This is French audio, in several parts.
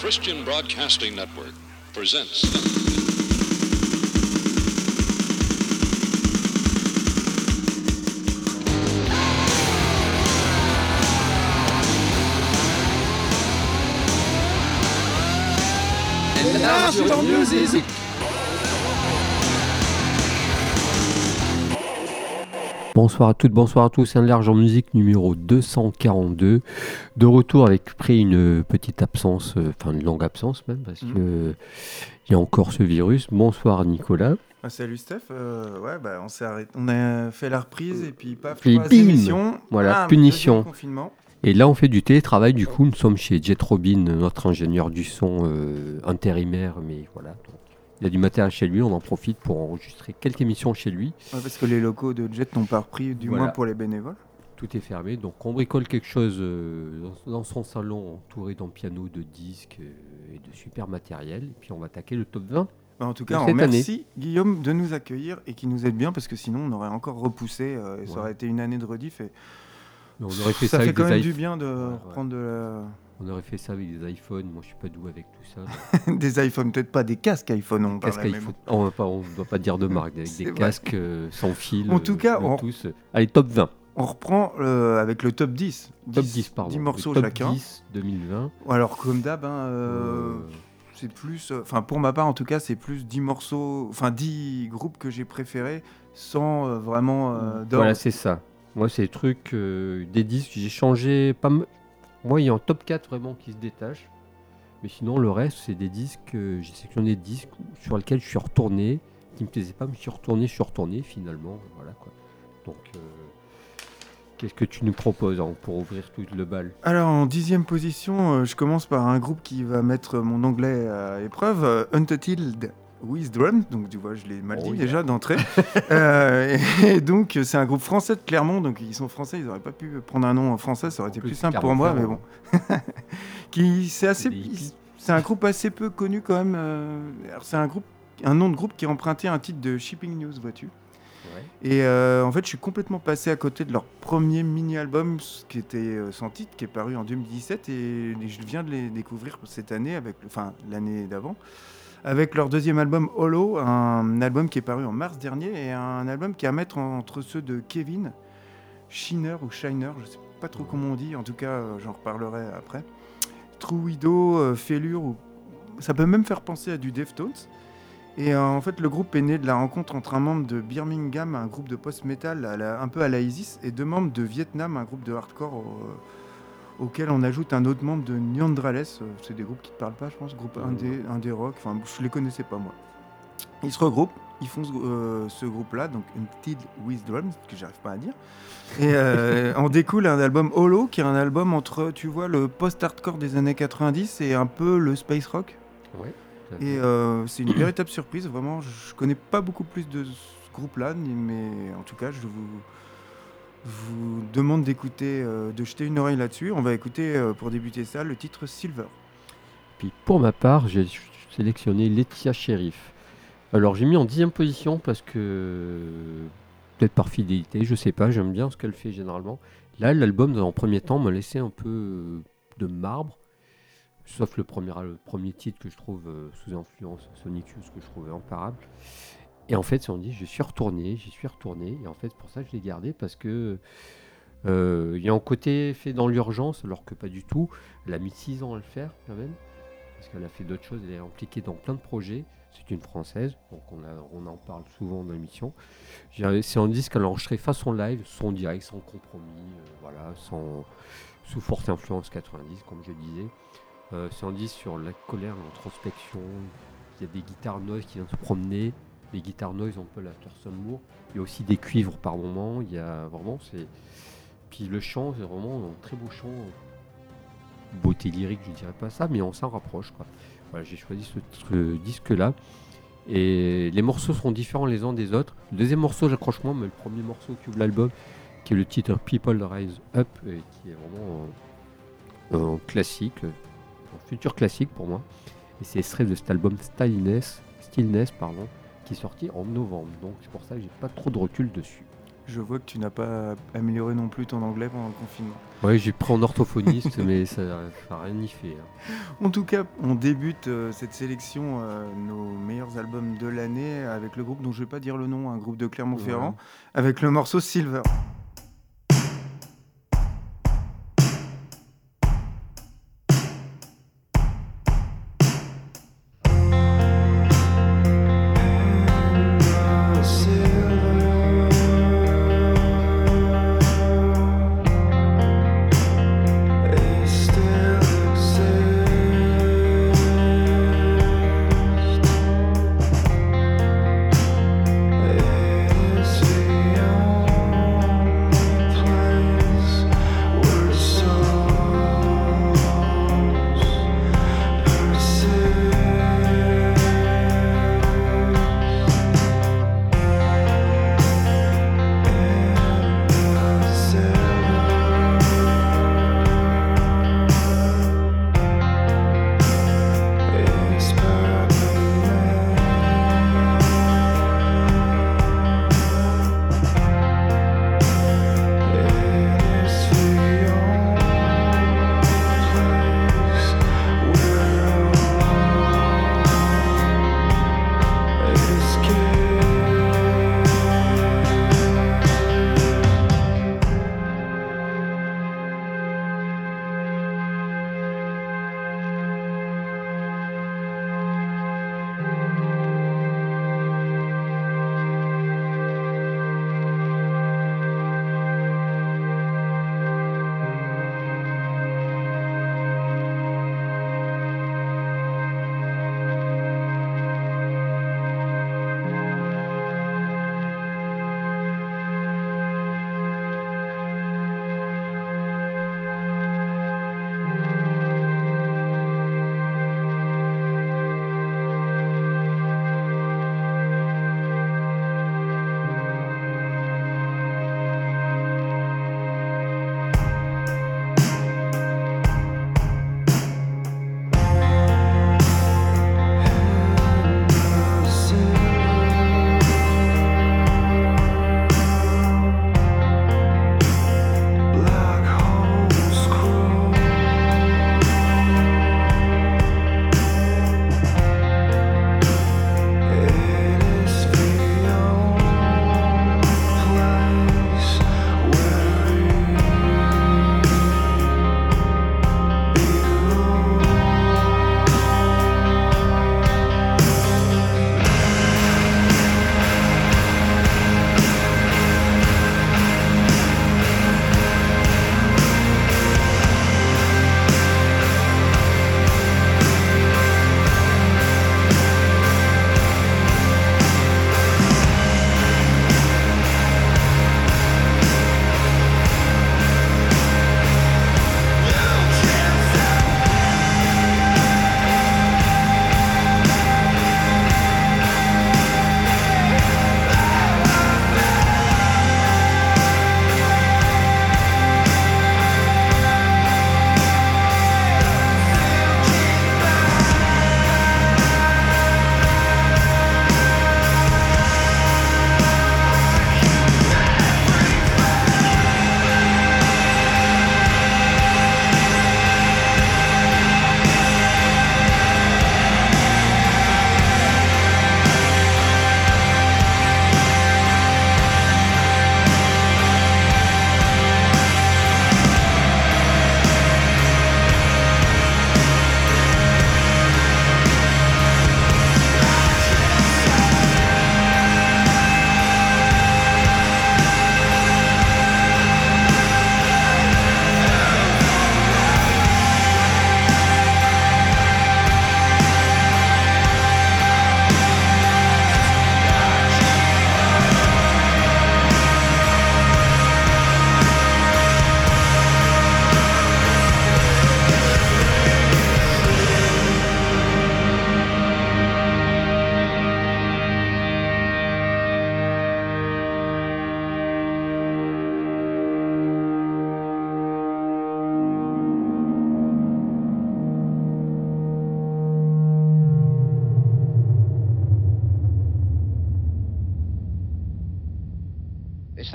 Christian Broadcasting Network presents. Bonsoir à toutes, bonsoir à tous, un large en musique numéro 242. De retour avec pris une petite absence, euh, enfin une longue absence même, parce Mhm. que euh, il y a encore ce virus. Bonsoir Nicolas. Ah, salut Steph, Euh, ouais, bah, on s'est arrêté. On a fait la reprise et puis paf, Puis bim. Voilà, Bam, punition. confinement. Et là on fait du télétravail, du coup nous sommes chez Jet Robin, notre ingénieur du son euh, intérimaire, mais voilà. donc, il y a du matériel chez lui, on en profite pour enregistrer quelques émissions chez lui. Ouais, parce que les locaux de Jet n'ont pas repris, du Voilà. moins pour les bénévoles. Tout est fermé, donc on bricole quelque chose euh, dans, son salon entouré d'un piano, de disques euh, et de super matériel. Et puis on va attaquer le top 20. Bah, en tout cas, on cette remercie Guillaume de nous accueillir et qui nous aide bien parce que sinon on aurait encore repoussé euh, et ça Ouais. aurait été une année de rediff. Et Mais on aurait fait ça, ça, fait avec quand même du bien de ouais. reprendre de la- On aurait fait ça avec des iPhones. Moi, je suis pas doux avec tout ça. des iPhones, peut-être pas des casques iPhone. On iPhone. On ne doit pas dire de marque. Avec des vrai. casques euh, sans fil. En tout cas, on- tous. Allez, top 20. bon. On reprend euh, avec le top 10. Top 10, pardon. 10 morceaux top chacun. 10 2020. Alors, comme d'hab, hein, euh, Euh, c'est plus. euh, Enfin, pour ma part, en tout cas, c'est plus 10 morceaux. Enfin, 10 groupes que j'ai préférés sans euh, vraiment euh. Voilà, c'est ça. Moi, c'est des trucs, euh, des disques. J'ai changé pas mal. Moi, il y a un top 4 vraiment qui se détache. Mais sinon, le reste, c'est des disques. euh, J'ai sélectionné des disques sur lesquels je suis retourné, qui me plaisaient pas, mais je suis retourné, je suis retourné finalement. Voilà quoi. Donc, euh, qu'est-ce que tu nous proposes hein, pour ouvrir tout le bal? Alors, en dixième position, euh, je commence par un groupe qui va mettre mon anglais à épreuve, Untitled With. Donc, tu vois, je l'ai mal Oh dit déjà d'entrée. Euh, et donc, c'est un groupe français de Clermont. Donc, ils sont français, ils n'auraient pas pu prendre un nom en français, ça aurait En été plus, plus simple pour moi, mais bon. qui, c'est assez. C'est un groupe assez peu connu quand même. euh, c'est un groupe, un nom de groupe qui est emprunté à un titre de Shipping News, vois-tu. Ouais. Et euh, en fait, je suis complètement passé à côté de leur premier mini-album qui était euh, sans titre, qui est paru en 2017, et je viens de les découvrir cette année, avec, enfin l'année d'avant, avec leur deuxième album Hollow, un album qui est paru en mars dernier, et un album qui est à mettre en- entre ceux de Kevin, Shiner ou Shiner, je sais pas trop comment on dit, en tout cas, euh, j'en reparlerai après. True Widow, euh, Fêlure, ou... ça peut même faire penser à du Deftones. Et euh, en fait, le groupe est né de la rencontre entre un membre de Birmingham, un groupe de post-metal un peu à la Isis, et deux membres de Vietnam, un groupe de hardcore auquel on ajoute un autre membre de Nyandrales. Euh, C'est des groupes qui te parlent pas, je pense, groupe Euh, indé, indé rock. Enfin, je les connaissais pas moi. Ils se regroupent, ils font ce, euh, ce groupe-là, donc Untied with Drums, que j'arrive pas à dire. Et euh, en découle un album Hollow, qui est un album entre, tu vois, le post-hardcore des années 90 et un peu le space rock. Ouais. Et euh, c'est une véritable surprise, vraiment. Je connais pas beaucoup plus de ce groupe-là, mais en tout cas, je vous, vous demande d'écouter, euh, de jeter une oreille là-dessus. On va écouter, euh, pour débuter ça, le titre Silver. Puis pour ma part, j'ai sélectionné Laetitia Sheriff. Alors j'ai mis en dixième position parce que peut-être par fidélité, je sais pas, j'aime bien ce qu'elle fait généralement. Là, l'album dans premier temps m'a laissé un peu euh, de marbre, sauf le premier, premier titre que je trouve sous influence Sonic que je trouvais imparable. Et en fait, on dit, je suis retourné, j'y suis retourné, et en fait, pour ça je l'ai gardé parce que euh, il y a un côté fait dans l'urgence, alors que pas du tout. Elle a mis 6 ans à le faire quand même parce qu'elle a fait d'autres choses, elle est impliquée dans plein de projets. C'est une française, donc on, en parle souvent dans l'émission. C'est un disque qu'elle a enregistré façon live, son direct, sans compromis, euh, voilà, sans, sous forte influence 90, comme je disais. Euh, c'est un disque sur la colère, l'introspection. Il y a des guitares noise qui viennent se promener. Les guitares noise, un peu la Thurston Moore. Il y a aussi des cuivres par moment. Il y a vraiment, c'est. Puis le chant, c'est vraiment un très beau chant beauté lyrique, je dirais pas ça, mais on s'en rapproche. Quoi. J'ai choisi ce, ce disque-là. Et les morceaux sont différents les uns des autres. Le deuxième morceau, j'accroche moins, mais le premier morceau qui ouvre l'album, qui est le titre People Rise Up, qui est vraiment un, un classique, un futur classique pour moi. Et c'est extrait de cet album Stillness, Stillness pardon, qui est sorti en novembre. Donc c'est pour ça que j'ai pas trop de recul dessus. Je vois que tu n'as pas amélioré non plus ton anglais pendant le confinement. Ouais, j'ai pris en orthophoniste, mais ça n'a rien y fait. hein. En tout cas, on débute euh, cette sélection, euh, nos meilleurs albums de l'année, avec le groupe dont je vais pas dire le nom, un groupe de Clermont-Ferrand, Ouais. avec le morceau Silver.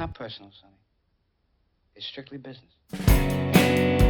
Not personal, Sonny. It's strictly business.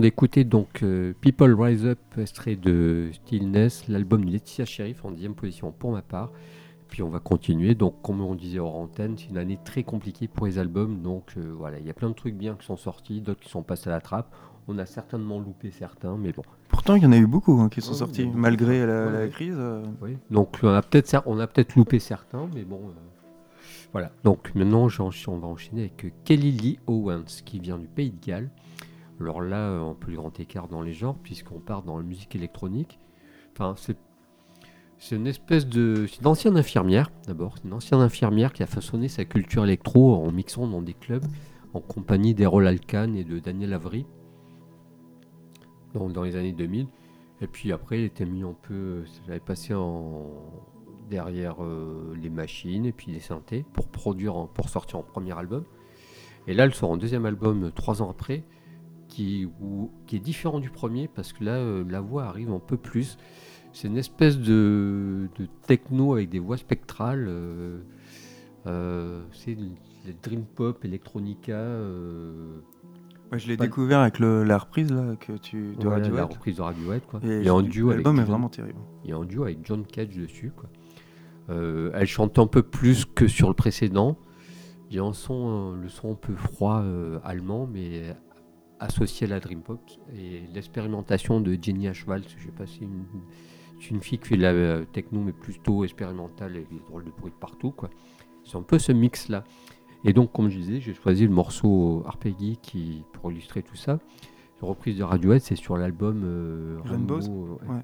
Venons d'écouter donc euh, People Rise Up, extrait de Stillness, l'album de Laetitia Sheriff en dixième position pour ma part. Puis on va continuer. Donc, comme on disait hors antenne, c'est une année très compliquée pour les albums. Donc euh, voilà, il y a plein de trucs bien qui sont sortis, d'autres qui sont passés à la trappe. On a certainement loupé certains, mais bon. Pourtant, il y en a eu beaucoup hein, qui sont Ouais, sortis, malgré la, Ouais, la ouais. crise. euh. Oui. Donc on a peut-être on a peut-être loupé certains, mais bon. Voilà, donc maintenant on va enchaîner avec Kelly Lee Owens qui vient du Pays de Galles. Alors là, on peut le grand écart dans les genres puisqu'on part dans la musique électronique. C'est une espèce de. C'est une ancienne infirmière d'abord. C'est une ancienne infirmière qui a façonné sa culture électro en mixant dans des clubs en compagnie d'Errol Alkan et de Daniel Avery donc dans les années 2000. Et puis après, elle était mis un peu. Passé derrière euh, les machines et puis les synthés pour produire, pour sortir en premier album. Et là, elle sort en deuxième album euh, trois ans après, qui, est différent du premier parce que là, euh, la voix arrive un peu plus. C'est une espèce de, de techno avec des voix spectrales. euh, euh, c'est le dream pop, electronica. Ouais, je l'ai découvert avec le- la reprise là, que tu, de la Radiohead. reprise de Radiohead. Quoi. Et Et en duo avec L'album est John- vraiment terrible. A un duo avec John Cage dessus. Quoi. Euh, elle chante un peu plus que sur le précédent. Il y a un son, le son un peu froid euh, allemand, mais associé à la Dream Pop. Et l'expérimentation de Jenny Ashwald, je sais pas si une, c'est une fille qui fait de la euh, techno, mais plutôt expérimentale avec des drôles de bruit de partout. quoi. C'est un peu ce mix-là. Et donc, comme je disais, j'ai choisi le morceau Arpeggi qui, pour illustrer tout ça. La reprise de Radiohead, c'est sur l'album euh, Rainbows Rainbow, ouais. Ouais.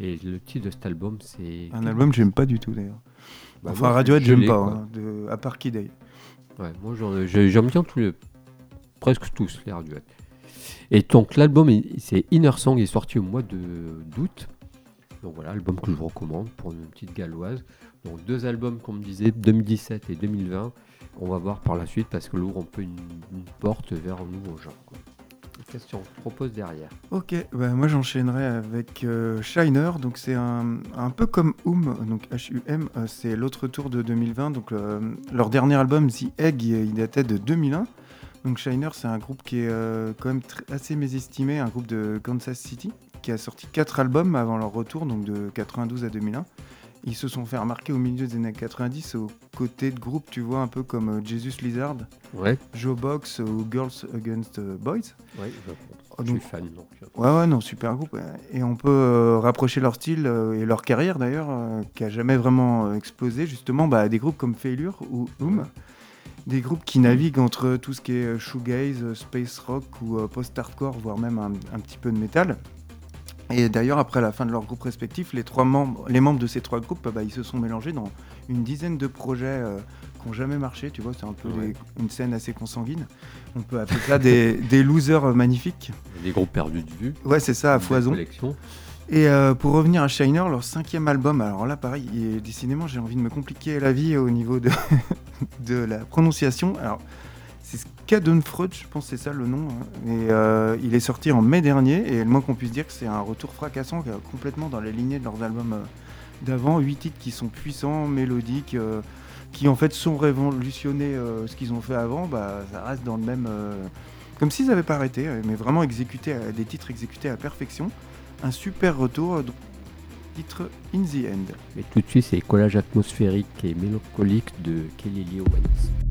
Et le titre de cet album, c'est. Un album que j'aime pas du tout d'ailleurs. Bah, enfin, moi, Radiohead, j'aime pas, hein, de- à part Kid. Ouais, moi, j'aime bien tous les. Presque tous les Radiohead. Et donc, l'album, c'est Inner Song, il est sorti au mois d'août. Donc voilà, album que je vous recommande pour une petite galloise. Donc, deux albums, comme disait, 2017 et 2020. On va voir par la suite parce que l'ouvre un peu une, porte vers un nouveau genre. Qu'est-ce qu'on propose derrière Ok, bah, moi j'enchaînerai avec euh, Shiner, donc c'est un, peu comme Hum, donc H-U-M, c'est l'autre tour de 2020, donc leur dernier album The Egg, il, il datait de 2001. Donc Shiner c'est un groupe qui est euh, quand même assez mésestimé, un groupe de Kansas City, qui a sorti quatre albums avant leur retour, donc de 92 à 2001. Ils se sont fait remarquer au milieu des années 90 aux côtés de groupes, tu vois, un peu comme euh, Jesus Lizard, Ouais, Joe Box ou Girls Against Boys. ouais, je, suis donc- fan. Donc, euh, Ouais, ouais, non, super groupe. Et on peut euh, rapprocher leur style euh, et leur carrière d'ailleurs, euh, qui a jamais vraiment euh, explosé, justement, bah, à des groupes comme Failure ou Oom. Des groupes qui naviguent entre tout ce qui est euh, shoegaze, euh, space rock ou euh, post-hardcore, voire même un, un petit peu de métal. Et d'ailleurs, après la fin de leurs groupes respectifs, les, trois membres, les membres de ces trois groupes, bah, ils se sont mélangés dans une dizaine de projets euh, qui n'ont jamais marché. Tu vois, c'est un peu Ouais. des- une scène assez consanguine. On peut appeler ça des, des losers magnifiques. des groupes perdus de vue. Ouais, c'est ça, à foison. Et euh, pour revenir à Shiner, leur cinquième album, alors là pareil, décidément j'ai envie de me compliquer la vie au niveau de, la prononciation. Alors c'est Schadenfreude, je pense c'est ça le nom. hein. Et euh, il est sorti en mai dernier, et le moins qu'on puisse dire que c'est un retour fracassant, est complètement dans les lignées de leurs albums euh, d'avant. Huit titres qui sont puissants, mélodiques, euh, qui en fait sont révolutionnés euh, ce qu'ils ont fait avant, bah ça reste dans le même... euh, comme s'ils n'avaient pas arrêté, euh, mais vraiment exécuté, des titres exécutés à la perfection un super retour, euh, donc, titre In the End. Mais tout de suite, c'est collage atmosphérique et mélancolique de Kelly Lee Owens.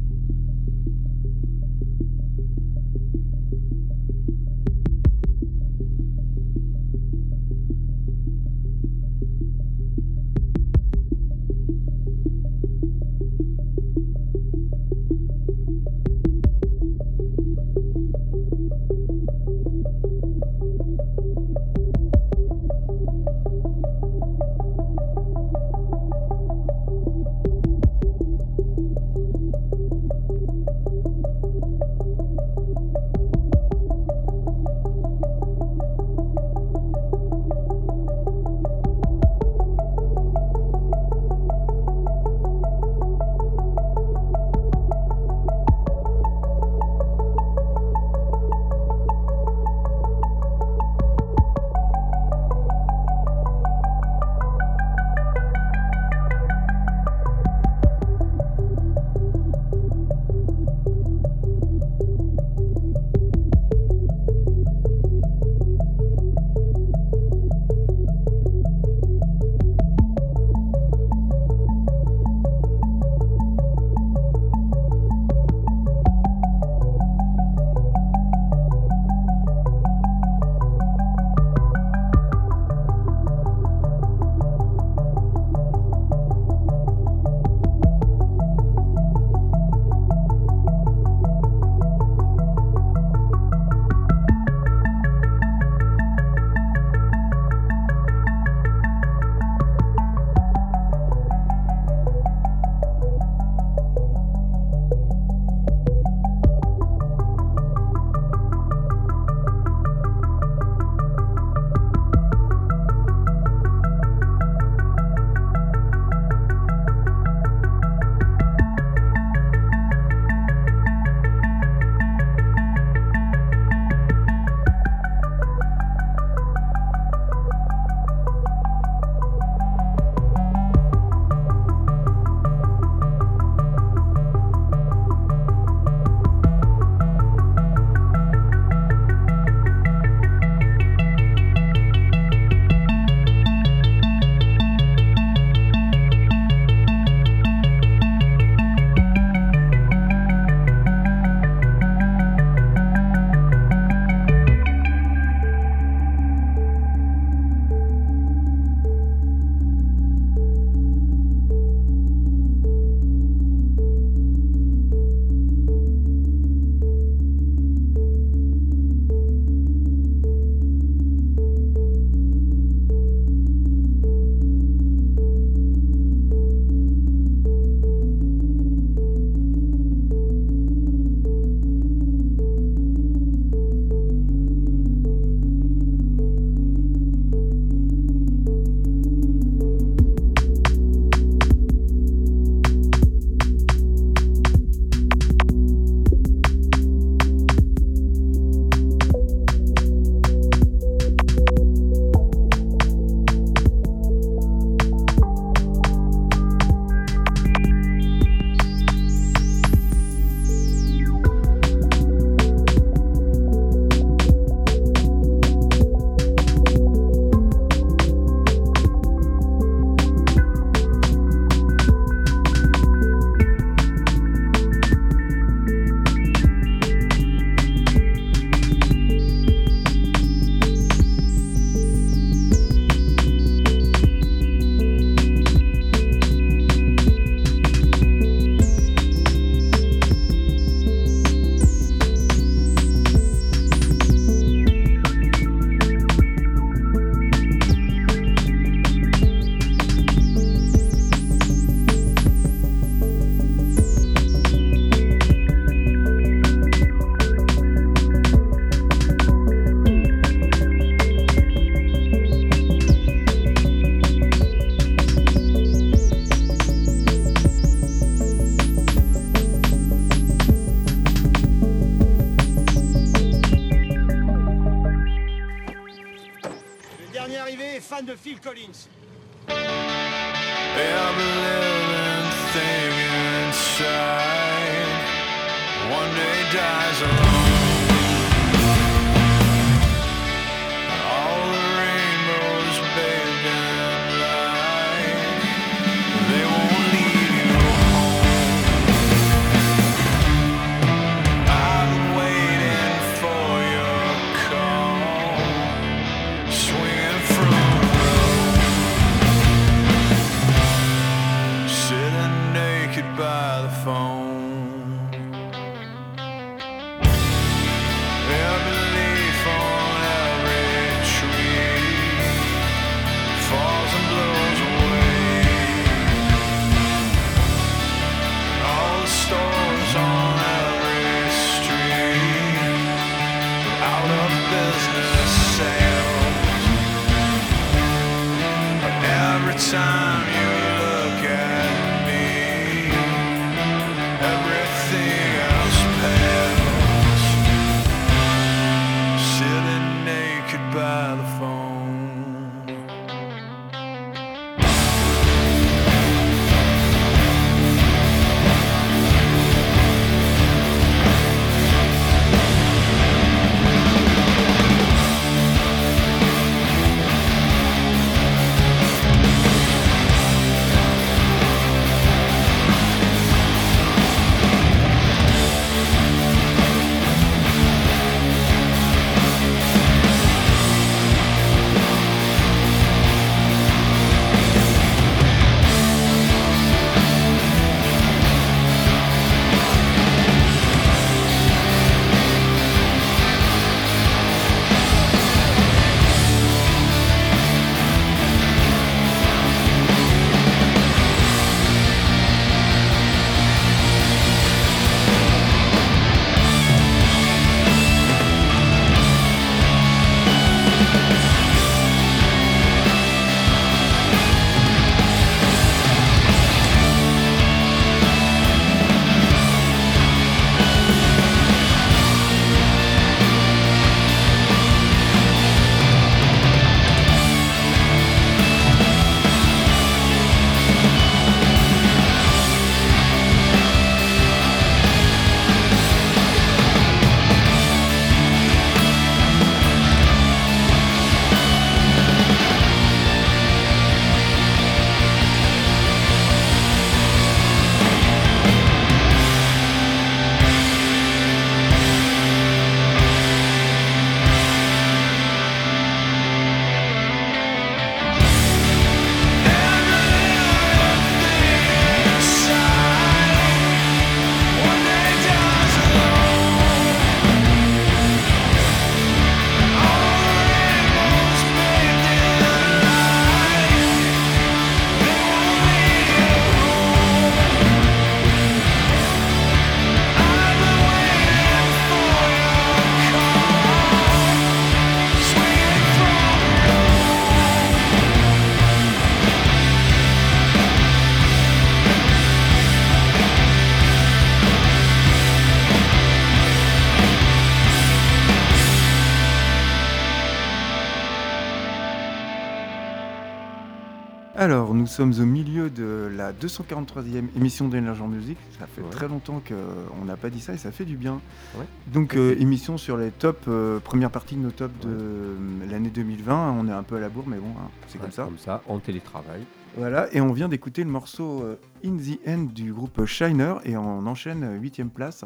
Sommes au milieu de la 243e émission d'Energy Music. Ça fait Ouais. très longtemps qu'on n'a pas dit ça et ça fait du bien. Ouais. Donc, euh, émission sur les tops, euh, première partie de nos tops de l'année 2020. On est un peu à la bourre, mais bon, hein, c'est comme ça. Comme ça, en télétravail. Voilà, et on vient d'écouter le morceau euh, In the End du groupe Shiner et on enchaîne 8ème place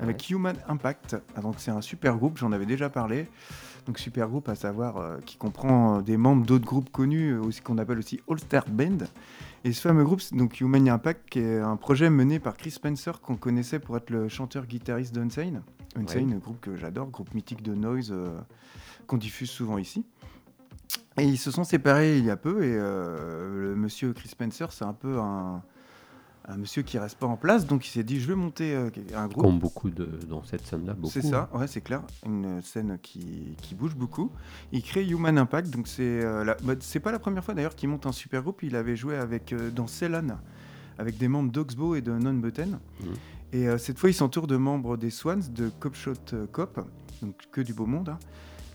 avec Human Impact. Ah, donc c'est un super groupe, j'en avais déjà parlé. Donc super groupe à savoir euh, qui comprend euh, des membres d'autres groupes connus, euh, aussi qu'on appelle aussi All Star Band. Et ce fameux groupe, donc Human Impact, qui est un projet mené par Chris Spencer qu'on connaissait pour être le chanteur-guitariste d'Unsane. Unsane, groupe que j'adore, groupe mythique de noise euh, qu'on diffuse souvent ici. Et ils se sont séparés il y a peu et euh, le monsieur Chris Spencer, c'est un peu un, un monsieur qui reste pas en place, donc il s'est dit je vais monter euh, un groupe. Comme beaucoup de, dans cette scène-là. beaucoup, C'est ça, ouais, c'est clair. Une scène qui, qui bouge beaucoup. Il crée Human Impact, donc c'est euh, la- bah, c'est pas la première fois d'ailleurs qu'il monte un super groupe. Il avait joué avec euh, dans Ceylon avec des membres d'Oxbow et de Non Button. Mhm. Et euh, cette fois, il s'entoure de membres des Swans, de Cop Shot euh, Cop, donc que du beau monde. hein.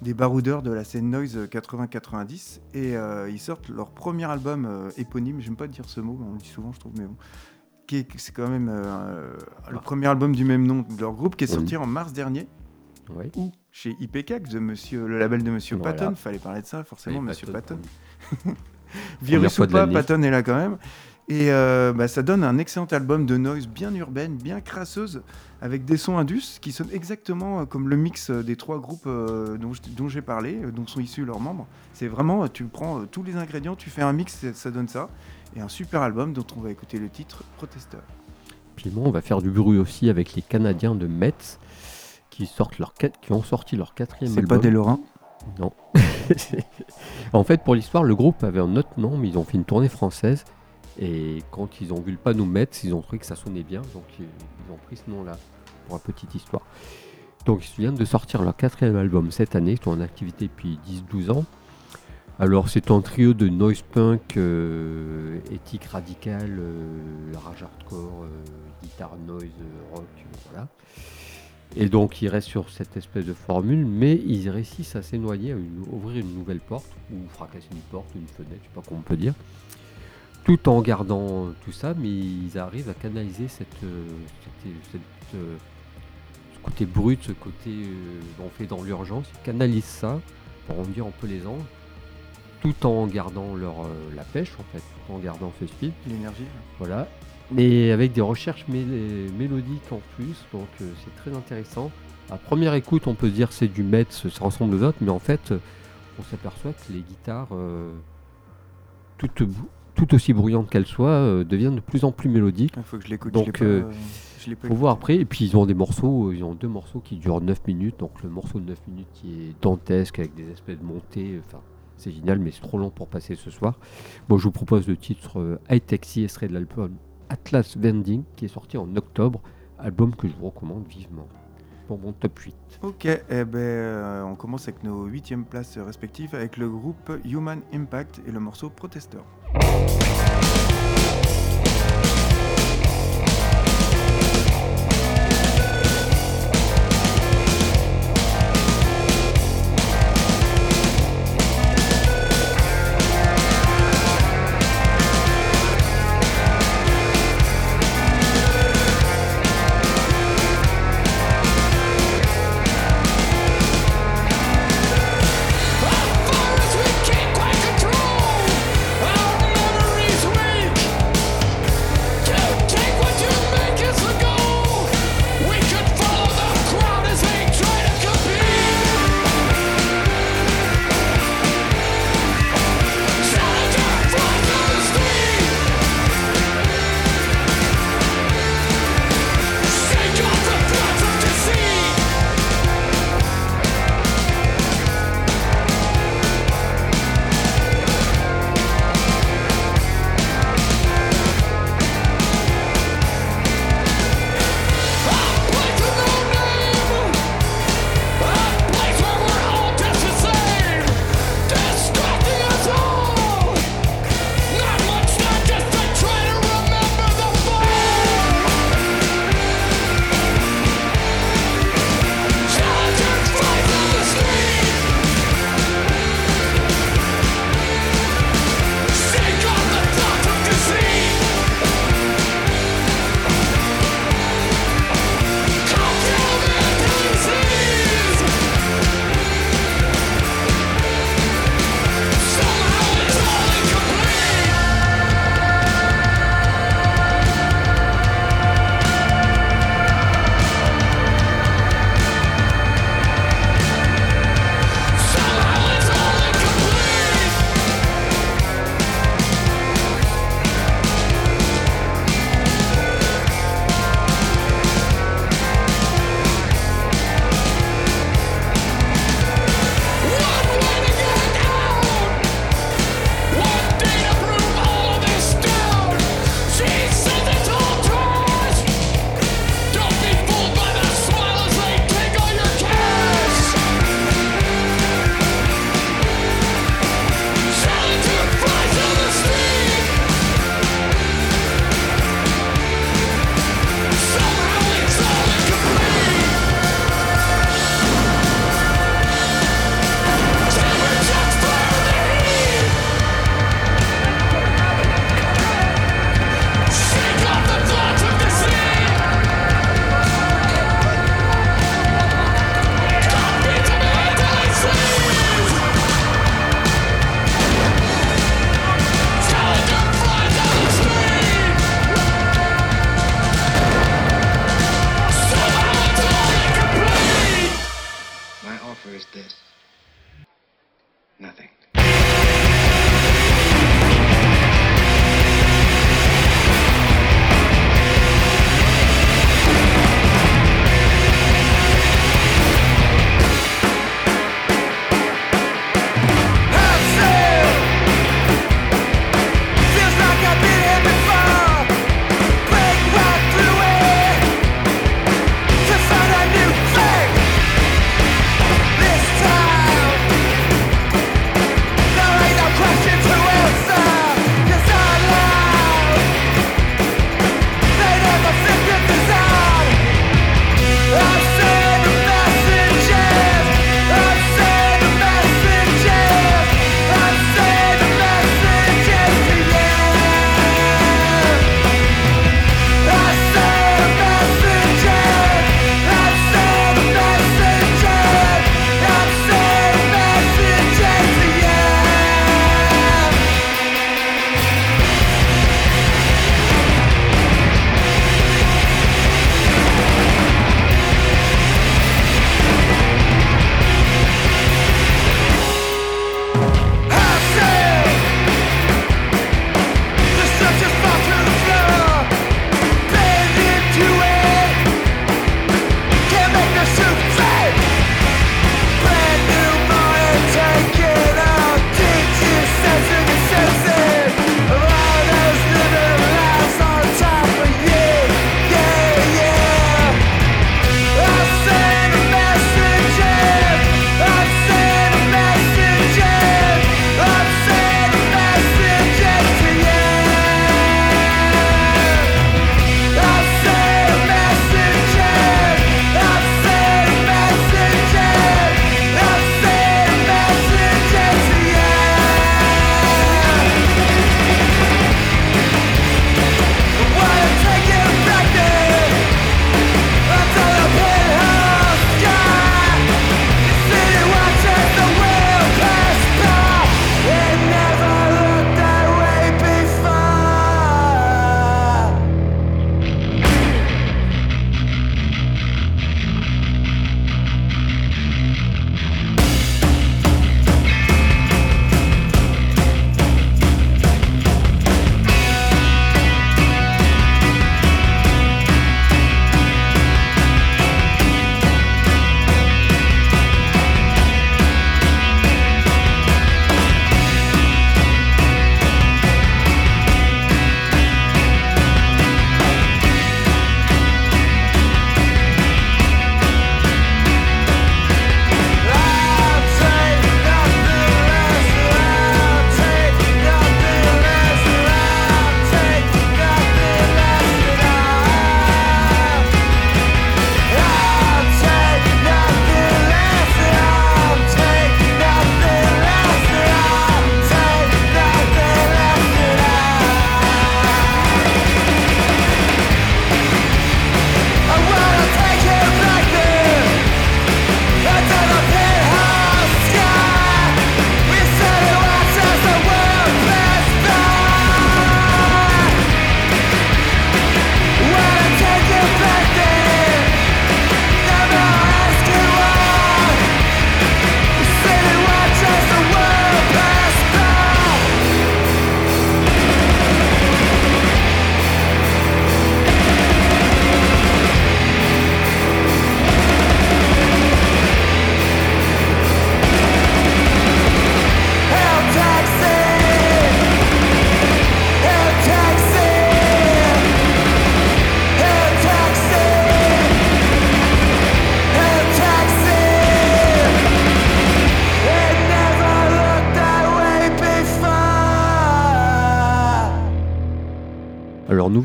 des baroudeurs de la scène noise 80-90 et ils sortent leur premier album éponyme, j'aime pas dire ce mot, on le dit souvent je trouve, mais bon. Qui est- C'est quand même euh, le premier album du même nom de leur groupe qui est sorti en mars dernier, Ouais. ou chez IPK, de monsieur, le label de Monsieur Voilà. Patton, fallait parler de ça forcément, Et Monsieur Patton. Patton, Virus ou pas. Patton est là quand même. Et euh, bah, ça donne un excellent album de noise bien urbaine, bien crasseuse, avec des sons indus qui sonnent exactement euh, comme le mix des trois groupes euh, dont, dont j'ai parlé, dont sont issus leurs membres. C'est vraiment, tu prends euh, tous les ingrédients, tu fais un mix, ça donne ça. Et un super album dont on va écouter le titre Protesteur. Puis moi, on va faire du bruit aussi avec les Canadiens de Metz qui, sortent leur qui ont sorti leur quatrième C'est album. pas des Lorrains Non. en fait, pour l'histoire, le groupe avait un autre nom, mais ils ont fait une tournée française. Et quand ils ont vu le panneau Metz, ils ont trouvé que ça sonnait bien. Donc ils ils ont pris ce nom-là pour la petite histoire. Donc ils viennent de sortir leur quatrième album cette année. Ils sont en activité depuis 10-12 ans. Alors c'est un trio de noise punk, euh, éthique radicale, euh, rage hardcore, euh, guitare noise, rock, voilà. Et donc ils restent sur cette espèce de formule, mais ils réussissent à s'énoyer, à ouvrir une nouvelle porte, ou fracasser une porte, une fenêtre, je sais pas comment on peut dire, tout en gardant tout ça, mais ils arrivent à canaliser cette, ce côté brut, ce côté on fait dans l'urgence, ils canalisent ça pour rendir un peu les anges, tout en gardant leur, euh, la pêche en fait, tout en gardant ce speed. L'énergie Voilà. Mais avec des recherches mél- mélodiques en plus, donc euh, c'est très intéressant. À première écoute, on peut se dire c'est du Metz, ça ressemble aux autres, mais en fait, euh, on s'aperçoit que les guitares, euh, toutes, tout aussi bruyantes qu'elles soient, euh, deviennent de plus en plus mélodiques. Il faut que je l'écoute. Donc, je l'ai pas, je l'ai pas Faut voir après. Et puis ils ont des morceaux, ils ont deux morceaux qui durent 9 minutes. Donc le morceau de 9 minutes qui est dantesque avec des espèces de montées. Enfin, c'est génial, mais c'est trop long pour passer ce soir. Bon, je vous propose le titre euh, High Taxi, de l'album Atlas Vending, qui est sorti en octobre. Album que je vous recommande vivement. Pour mon top 8. Ok, eh ben, euh, on commence avec nos huitièmes places respectives avec le groupe Human Impact et le morceau Protestor.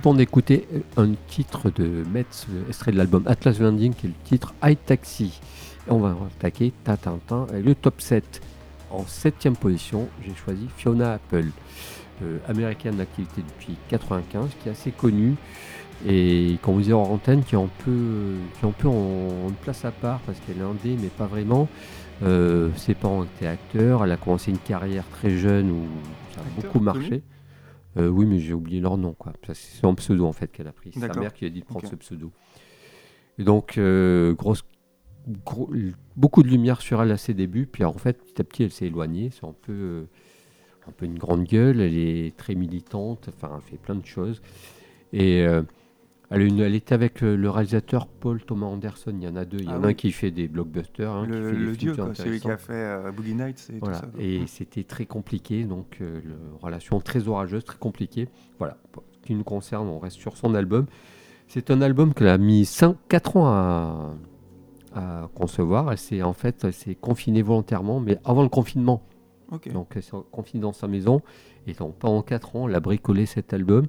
Venons d'écouter un titre de Metz, extrait de l'album Atlas Vending, qui est le titre High Taxi. Et on va attaquer Tatintin et le top 7. En septième position, j'ai choisi Fiona Apple, euh, américaine d'activité depuis 95, qui est assez connue et comme vous disait en antenne, qui est un peu, qui est un peu en, en place à part parce qu'elle est indé, mais pas vraiment. Euh, ses parents étaient acteurs, elle a commencé une carrière très jeune où ça a Acteur beaucoup marché. Euh, oui, mais j'ai oublié leur nom. quoi. C'est un pseudo en fait qu'elle a pris. C'est sa mère qui a dit de prendre ce pseudo. Et donc, euh, grosse, gros- beaucoup de lumière sur elle à ses débuts. Puis en fait, petit à petit, elle s'est éloignée. C'est un peu, euh, un peu une grande gueule. Elle est très militante. Enfin, elle fait plein de choses. Et elle, a une- elle était avec euh, le réalisateur Paul Thomas Anderson. Il y en a deux. Il y Ah en a un oui. qui fait des blockbusters. qui le, fait des le dieu, celui qui a fait euh, Boogie Nights et Voilà. tout ça. quoi. Et Mm. c'était très compliqué, donc euh, relation très orageuse, très compliquée. Voilà. Qui nous concerne, on reste sur son album. C'est un album qu'elle a mis 4 ans à, à concevoir. Elle s'est en fait elle confinée volontairement, mais avant le confinement. Donc elle s'est confinée dans sa maison. Et donc pendant 4 ans, elle a bricolé cet album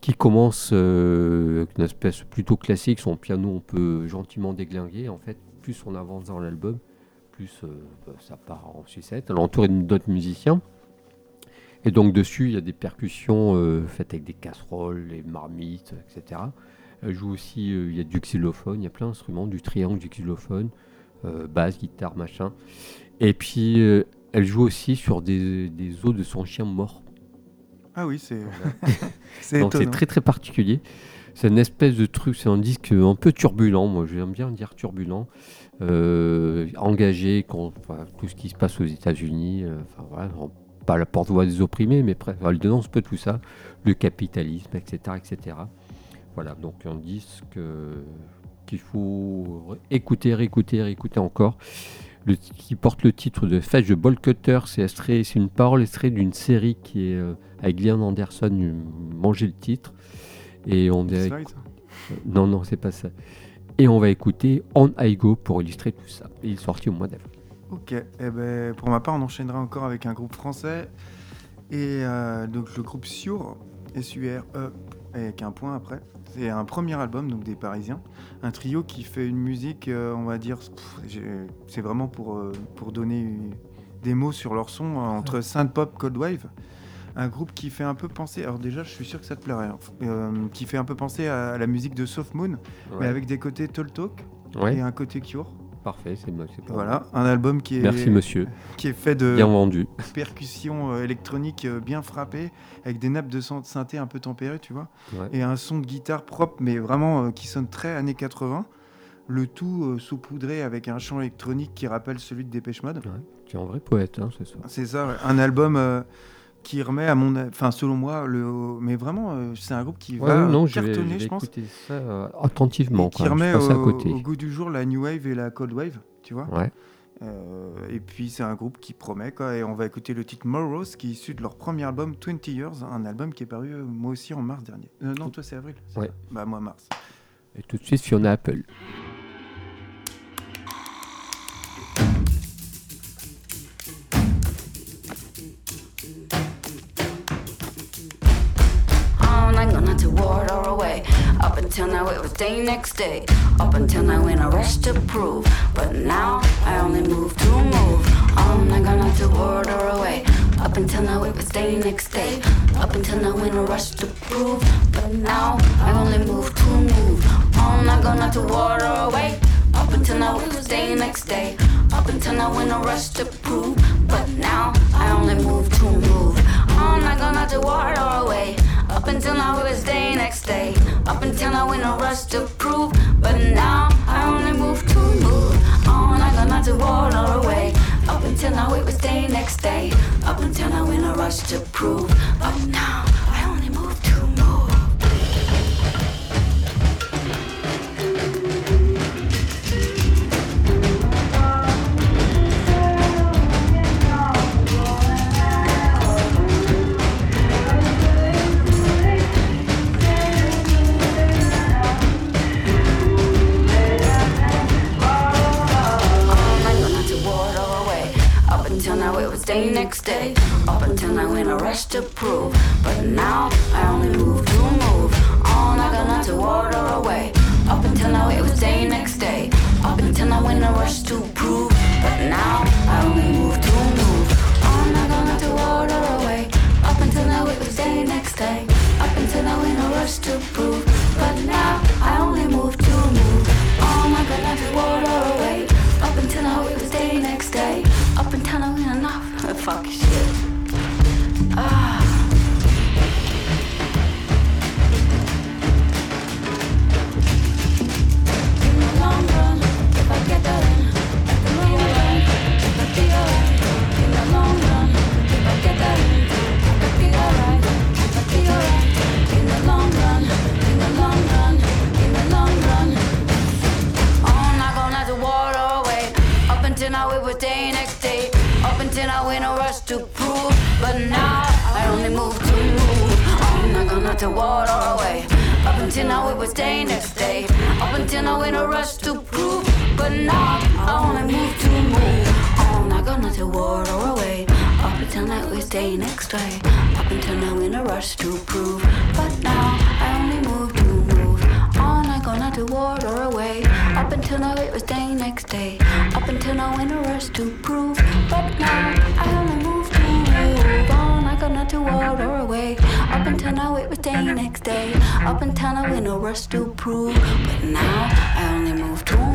qui commence euh, avec une espèce plutôt classique. Son piano, on peut gentiment déglinguer. En fait, plus on avance dans l'album, plus euh, bah, ça part en sucette. Elle est d'autres musiciens. Et donc dessus, il y a des percussions euh, faites avec des casseroles, des marmites, etc. Elle joue aussi, euh, il y a du xylophone, il y a plein d'instruments, du triangle, du xylophone, euh, basse, guitare, machin. Et puis, euh, elle joue aussi sur des os de son chien mort. Ah oui, c'est Donc c'est très très particulier. C'est une espèce de truc, c'est un disque un peu turbulent, moi j'aime bien dire turbulent, euh, engagé contre tout ce qui se passe aux États-Unis, euh, enfin voilà, en- pas la porte-voix des opprimés, mais presque, elle dénonce un peu tout ça, le capitalisme, etc. etc. Voilà, donc un disque euh, qu'il faut écouter, réécouter, réécouter encore. Le, qui porte le titre de Fetch de Ball Cutter, c'est une parole extrait d'une série qui est euh, avec Gillian Anderson, euh, Manger le titre. Et on est Slide. non, non, c'est pas ça. Et on va écouter On I Go pour illustrer tout ça. Il est sorti au mois d'avril. Ok, eh ben, pour ma part, on enchaînera encore avec un groupe français. Et euh, donc le groupe Sur, S-U-R-E, avec un point après. C'est un premier album donc des Parisiens. Un trio qui fait une musique, euh, on va dire, c'est vraiment pour, euh, pour donner des mots sur leur son, euh, entre synth pop, cold wave. Un groupe qui fait un peu penser, alors déjà je suis sûr que ça te plairait, hein, qui fait un peu penser à la musique de Soft Moon, mais avec des côtés Tall Talk Ouais, et un côté Cure. Parfait, c'est moi. Voilà, un album qui est, Merci monsieur, qui est fait de bien vendu. percussions euh, électroniques euh, bien frappées, avec des nappes de synthé un peu tempérées, tu vois, Ouais. et un son de guitare propre, mais vraiment euh, qui sonne très années 80. Le tout euh, saupoudré avec un chant électronique qui rappelle celui de Dépêche Mode. Tu es un vrai poète, hein, c'est ça. C'est ça, ouais. un album euh, qui remet à mon, enfin selon moi, le, mais vraiment, euh, c'est un groupe qui Ouais, va non, je vais, cartonner, je je, vais pense, écouter ça euh, attentivement. et qui quoi. Je remet à au, côté. au goût du jour la new wave et la cold wave, tu vois. Ouais. Euh, et puis c'est un groupe qui promet quoi. Et on va écouter le titre Morrows qui est issu de leur premier album 20 Years, un album qui est paru moi aussi en mars dernier. Euh, non, toi c'est avril. Ouais. Bah moi mars. Et tout de suite Fiona Apple. Until now it was day next day. Up until now in a rush to prove. But now I only move to move. I'm not gonna to ward or away. Up until now it was day next day. Up until now in a rush to prove. But now I only move to move. I'm not gonna to ward or away. Up until now it was day next day. Up until now in a rush to prove. But now I only move to move. I'm not gonna to ward or away. Up until now it was day next day. Up until now in a rush to prove. But now I only move to move. I'm not gonna to ward or away. Up until now it was day next day. Up until now in a rush to prove. But now next day. Up until now in a rush to prove, but now I only move to move on. I got nothing to or away. Up until now it was day next day. Up until now in a rush to prove, but now I only move to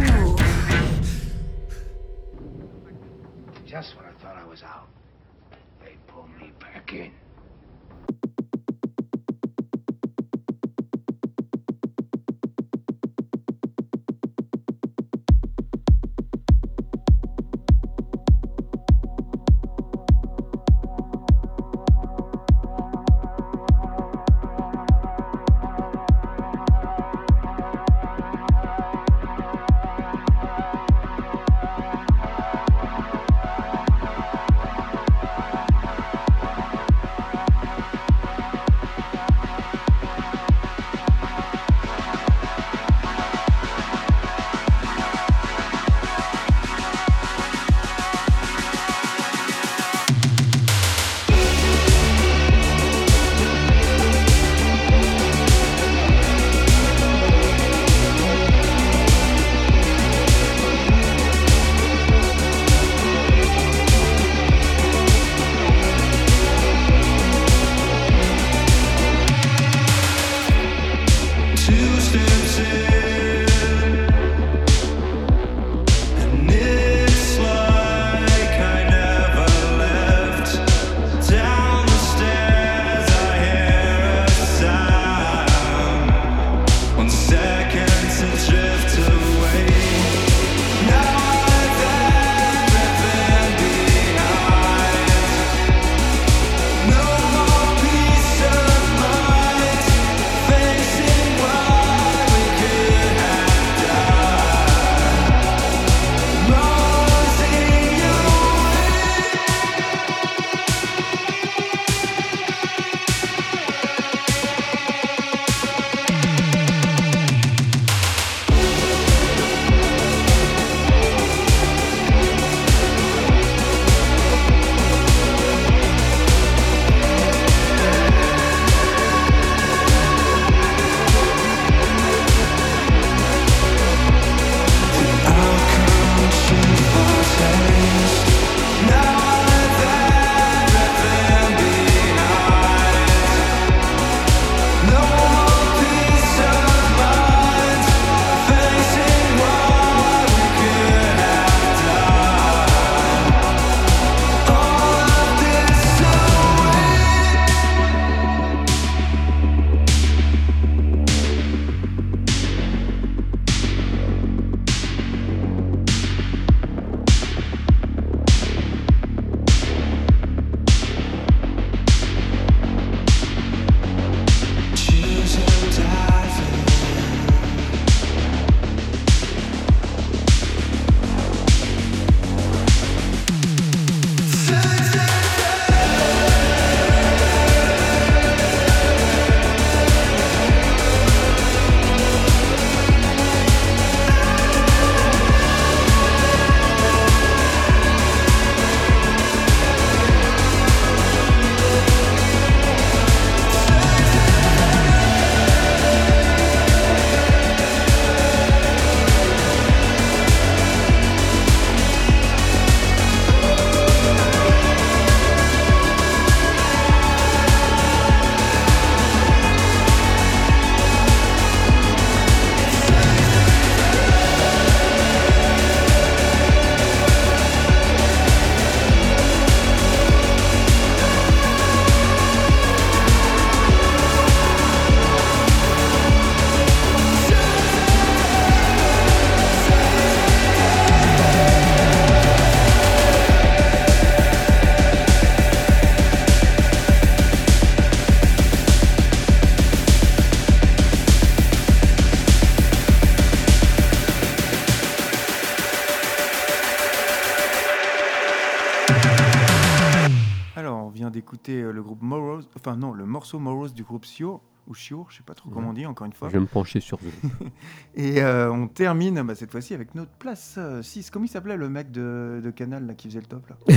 du groupe Sure, ou Sure, je sais pas trop comment on dit, encore une fois. Je vais me pencher sur vous. Et euh, on termine bah, cette fois-ci avec notre place 6. Comment il s'appelait le mec de, de Canal là, qui faisait le top là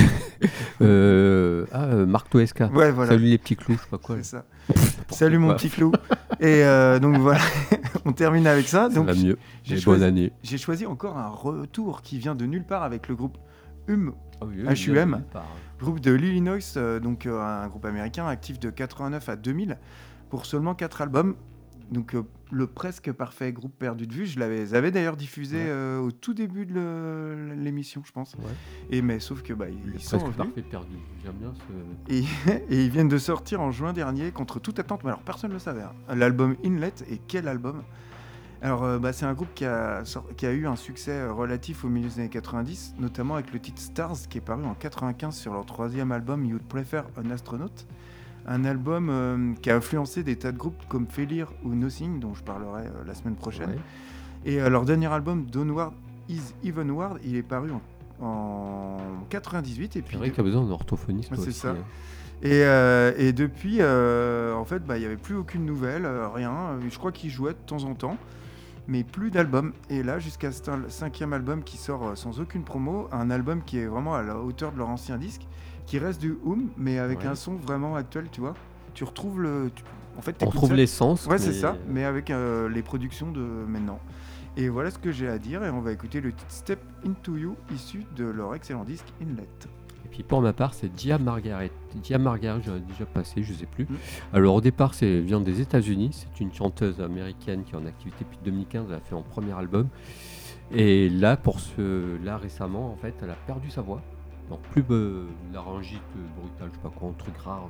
Euh, ah, euh, Marc Toesca. Ouais, voilà. Salut les petits clous, je sais pas quoi. C'est ça. Salut mon petit clou. Et euh, donc voilà, on termine avec ça. Ça Donc va mieux. j'ai choisi- Bonne année. j'ai choisi encore un retour qui vient de nulle part avec le groupe HUM, oui, HUM. Groupe de l'Illinois, euh, donc euh, un groupe américain actif de 89 à 2000 pour seulement 4 albums. Donc euh, le presque parfait groupe perdu de vue, je l'avais avais d'ailleurs diffusé Ouais. au tout début de l'émission, je pense. Ouais. Et mais sauf que bah, ils, ils sont presque parfait perdu. J'aime bien ce. et, et ils viennent de sortir en juin dernier contre toute attente. Mais alors personne ne le savait. hein. L'album Inlet et quel album? Alors euh, bah, c'est un groupe qui a, qui a eu un succès euh, relatif au milieu des années 90, notamment avec le titre Stars qui est paru en 95 sur leur troisième album You'd Prefer an Astronaut. Un album euh, qui a influencé des tas de groupes comme Failure ou Nothing, dont je parlerai euh, la semaine prochaine. Ouais. Et euh, leur dernier album, Downward is Evenward, il est paru en, en 98. Et puis C'est vrai qu'il y a besoin d'un orthophoniste. C'est ça. hein. et, euh, et depuis, euh, en fait, bah, il n'y avait plus aucune nouvelle, euh, rien. Je crois qu'ils jouaient de temps en temps, mais plus d'albums. Et là, jusqu'à ce cinquième album qui sort euh, sans aucune promo, un album qui est vraiment à la hauteur de leur ancien disque, qui reste du Hum, mais avec Ouais. un son vraiment actuel, tu vois. Tu retrouves le. tu- En fait, On retrouve l'essence. Ouais, c'est ça, mais avec euh, les productions de maintenant. Et voilà ce que j'ai à dire, et on va écouter le titre Step Into You, issu de leur excellent disque Inlet. Et puis pour ma part, c'est Dia Margaret. Dia Margaret, j'en ai déjà passé, je sais plus. Mm. Alors au départ, c'est elle vient des États-Unis. C'est une chanteuse américaine qui est en activité depuis 2015. Elle a fait un premier album. Et là, pour ce, là récemment, en fait, elle a perdu sa voix. Donc plus de laryngite brutale, je sais pas quoi, un truc rare.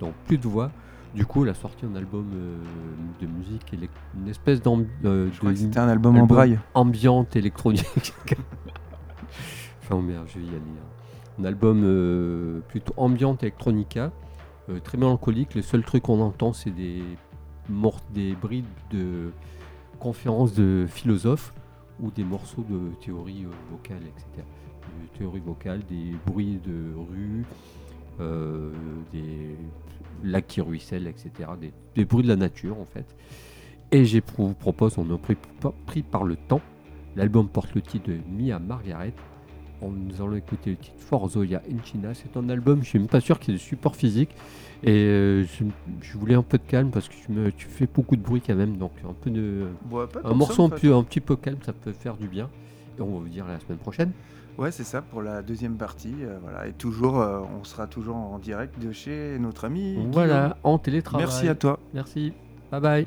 Donc plus de voix. Du coup, elle a sorti un album euh, de musique, une espèce d'ambi- euh, c'était un album en braille. ambiante électronique. enfin, merde, je vais y aller. hein. Un album euh, plutôt ambiante electronica, euh, très mélancolique. Le seul truc qu'on entend, c'est des, des de conférences de philosophes ou des morceaux de théorie euh, vocale, etc. Théorie vocale, des bruits de rue, des lacs qui ruissellent, etc. Des, bruits de la nature, en fait. Et j'ai vous propose, on a pris, pris par le temps. L'album porte le titre de Mia Margaret. On, nous allons écouter le titre For Zoya in China. C'est un album, je suis même pas sûr qu'il y ait de support physique. Et euh, je, je voulais un peu de calme parce que tu, me- tu fais beaucoup de bruit quand même. Donc un peu de, Ouais, un morceau en un, fait. peu- un petit peu calme, ça peut faire du bien. Et on va vous dire la semaine prochaine. Ouais, c'est ça pour la deuxième partie. euh, voilà. Et toujours, euh, on sera toujours en direct de chez notre ami. Guillaume. Voilà, en télétravail. Merci à toi. Merci. Bye bye.